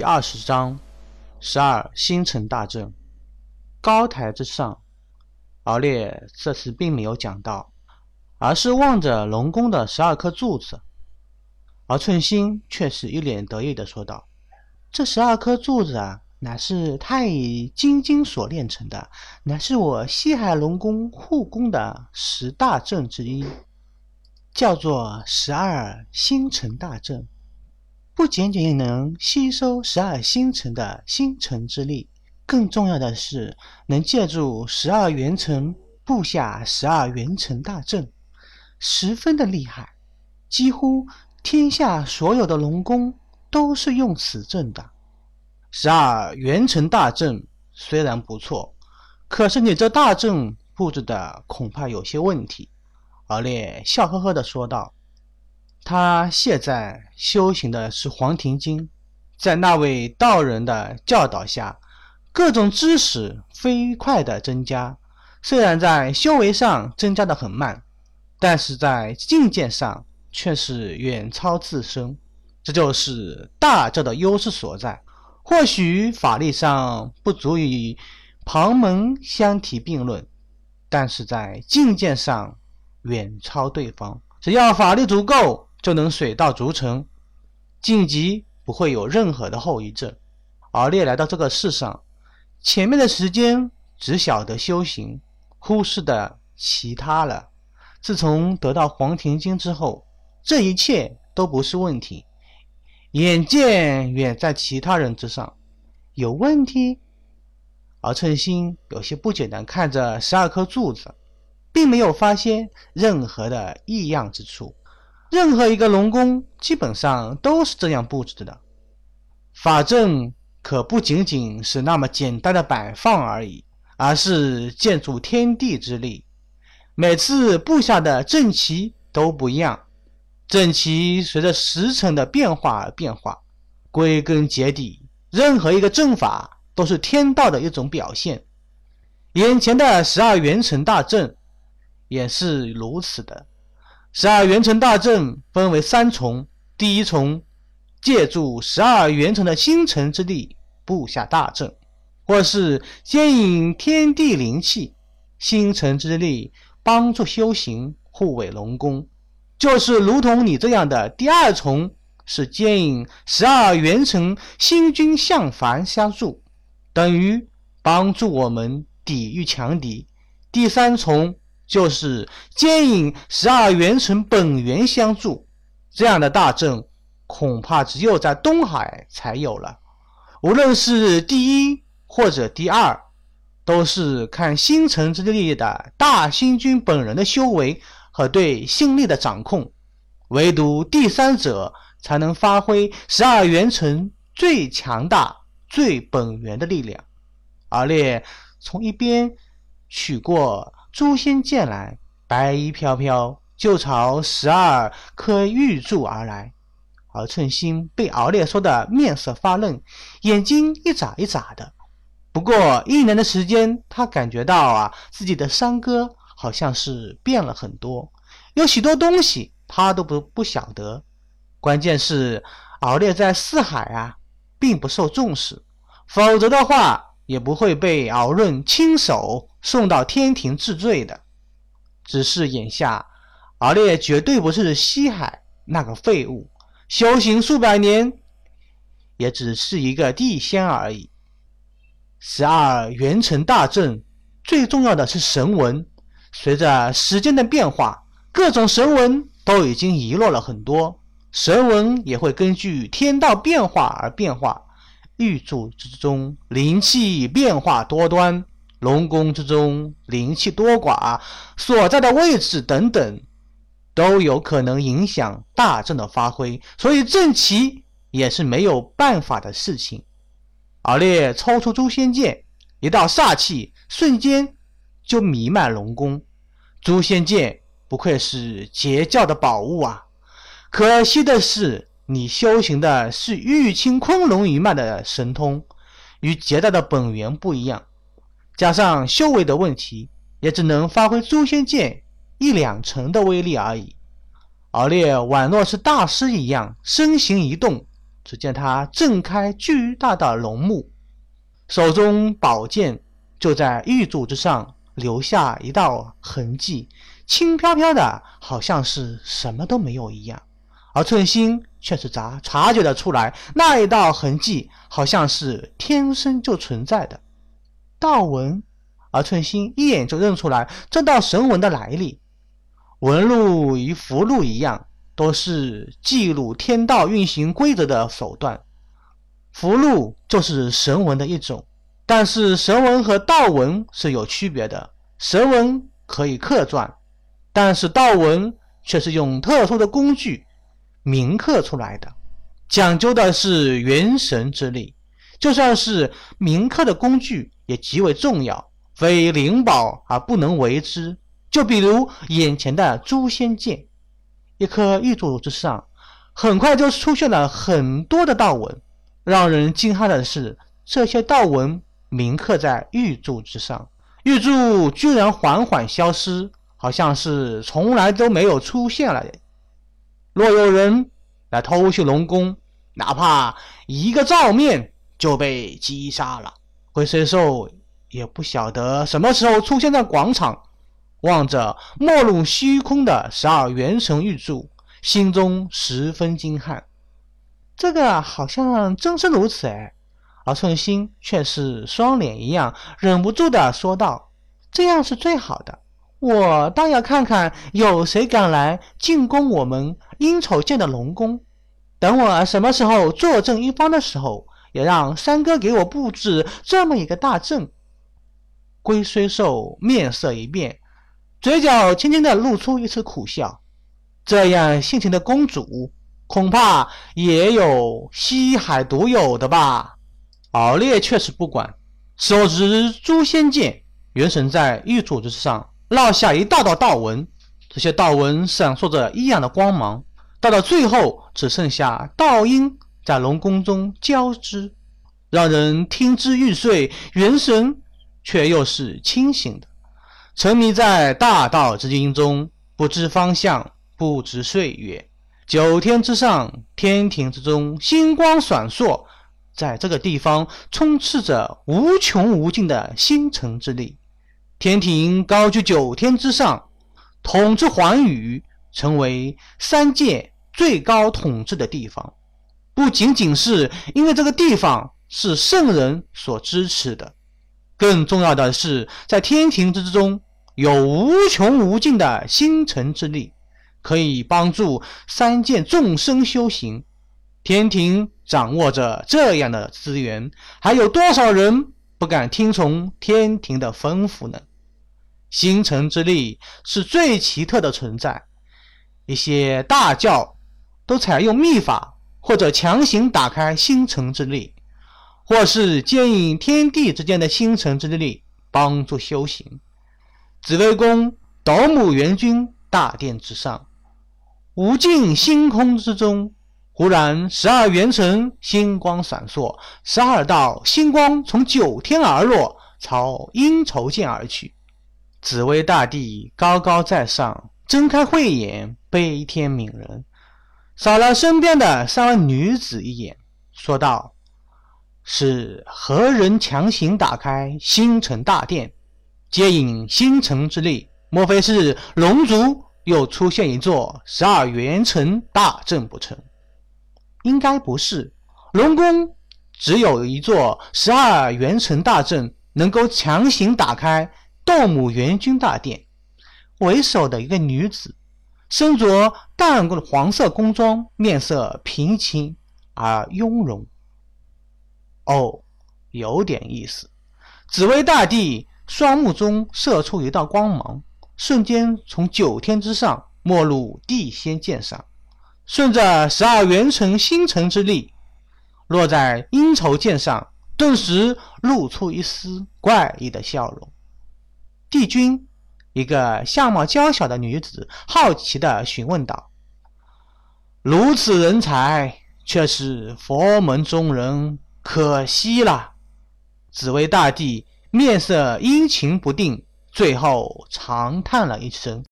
第二十章，十二星辰大阵。高台之上，敖烈这次并没有讲到，而是望着龙宫的十二颗柱子。而寸心却是一脸得意的说道：“这十二颗柱子啊，乃是太乙金晶所炼成的，乃是我西海龙宫护宫的十大阵之一，叫做十二星辰大阵。”不仅仅能吸收十二星辰的星辰之力，更重要的是能借助十二元辰布下十二元辰大阵，十分的厉害。几乎天下所有的龙宫都是用此阵的。十二元辰大阵虽然不错，可是你这大阵布置的恐怕有些问题。敖烈笑呵呵的说道。他现在修行的是黄庭经，在那位道人的教导下，各种知识飞快的增加。虽然在修为上增加的很慢，但是在境界上却是远超自身。这就是大教的优势所在。或许法力上不足以旁门相提并论，但是在境界上远超对方。只要法力足够。就能水到渠成，晋级不会有任何的后遗症。敖烈来到这个世上，前面的时间只晓得修行，忽视的其他了。自从得到黄庭经之后，这一切都不是问题，眼界远在其他人之上。有问题？敖称心有些不解地看着十二颗柱子，并没有发现任何的异样之处。任何一个龙宫基本上都是这样布置的，法阵可不仅仅是那么简单的摆放而已，而是借助天地之力，每次布下的阵旗都不一样，阵旗随着时辰的变化而变化。归根结底，任何一个阵法都是天道的一种表现，眼前的十二元辰大阵也是如此的。十二元辰大阵分为三重，第一重借助十二元辰的星辰之力布下大阵，或是接引天地灵气、星辰之力帮助修行护卫龙宫，就是如同你这样的第二重是接引十二元辰星君相凡相助，等于帮助我们抵御强敌。第三重。就是兼引十二元辰本源相助，这样的大阵恐怕只有在东海才有了。无论是第一或者第二，都是看星辰之力的大星君本人的修为和对心力的掌控。唯独第三者才能发挥十二元辰最强大、最本源的力量。而烈从一边取过。诛仙剑来，白衣飘飘，就朝十二颗玉柱而来。而寸心被敖烈说的面色发愣，眼睛一眨一眨的。不过一年的时间，他感觉到啊，自己的山哥好像是变了很多，有许多东西他都不不晓得。关键是敖烈在四海啊，并不受重视，否则的话。也不会被敖润亲手送到天庭治罪的。只是眼下，敖烈绝对不是西海那个废物，修行数百年，也只是一个地仙而已。十二元辰大阵，最重要的是神文。随着时间的变化，各种神文都已经遗落了很多，神文也会根据天道变化而变化。玉柱之中灵气变化多端，龙宫之中灵气多寡，所在的位置等等，都有可能影响大阵的发挥，所以阵旗也是没有办法的事情。敖烈抽出诛仙剑，一道煞气瞬间就弥漫龙宫。诛仙剑不愧是截教的宝物啊！可惜的是。你修行的是玉清昆仑一脉的神通，与劫道的本源不一样，加上修为的问题，也只能发挥诛仙剑一两成的威力而已。敖烈宛若是大师一样，身形一动，只见他挣开巨大的龙目，手中宝剑就在玉柱之上留下一道痕迹，轻飘飘的，好像是什么都没有一样。而寸心却是察察觉得出来，那一道痕迹好像是天生就存在的道纹。而寸心一眼就认出来这道神纹的来历，纹路与符箓一样，都是记录天道运行规则的手段。符箓就是神纹的一种，但是神纹和道纹是有区别的。神纹可以刻篆，但是道纹却是用特殊的工具。铭刻出来的，讲究的是元神之力。就算是铭刻的工具，也极为重要，非灵宝而不能为之。就比如眼前的诛仙剑，一颗玉柱之上，很快就出现了很多的道纹。让人惊骇的是，这些道纹铭刻在玉柱之上，玉柱居然缓缓消失，好像是从来都没有出现了。若有人来偷袭龙宫，哪怕一个照面就被击杀了。龟虽寿也不晓得什么时候出现在广场，望着没入虚空的十二元神玉柱，心中十分惊骇。这个好像真是如此哎，而寸心却是双脸一样，忍不住的说道：“这样是最好的。”我倒要看看有谁敢来进攻我们阴丑剑的龙宫。等我什么时候坐镇一方的时候，也让三哥给我布置这么一个大阵。龟虽寿面色一变，嘴角轻轻的露出一丝苦笑。这样性情的公主，恐怕也有西海独有的吧？敖烈却是不管，手执诛仙剑，元神在玉柱之上。落下一道道道纹，这些道纹闪烁着异样的光芒，到了最后只剩下道音在龙宫中交织，让人听之欲睡，元神却又是清醒的，沉迷在大道之音中，不知方向，不知岁月。九天之上，天庭之中，星光闪烁，在这个地方充斥着无穷无尽的星辰之力。天庭高居九天之上，统治寰宇，成为三界最高统治的地方。不仅仅是因为这个地方是圣人所支持的，更重要的是，在天庭之中有无穷无尽的星辰之力，可以帮助三界众生修行。天庭掌握着这样的资源，还有多少人不敢听从天庭的吩咐呢？星辰之力是最奇特的存在，一些大教都采用秘法，或者强行打开星辰之力，或是接引天地之间的星辰之力，帮助修行。紫微宫斗母元君大殿之上，无尽星空之中，忽然十二元辰星光闪烁，十二道星光从九天而落，朝阴愁剑而去。紫薇大帝高高在上，睁开慧眼，悲天悯人，扫了身边的三位女子一眼，说道：“是何人强行打开星辰大殿，接引星辰之力？莫非是龙族又出现一座十二元辰大阵不成？应该不是，龙宫只有一座十二元辰大阵，能够强行打开。”斗母元君大殿，为首的一个女子，身着淡黄色宫装，面色平静而雍容。哦，有点意思。紫薇大帝双目中射出一道光芒，瞬间从九天之上没入地仙剑上，顺着十二元辰星辰之力，落在阴愁剑上，顿时露出一丝怪异的笑容。帝君，一个相貌娇小的女子，好奇地询问道：“如此人才，却是佛门中人，可惜了。”紫薇大帝面色阴晴不定，最后长叹了一声。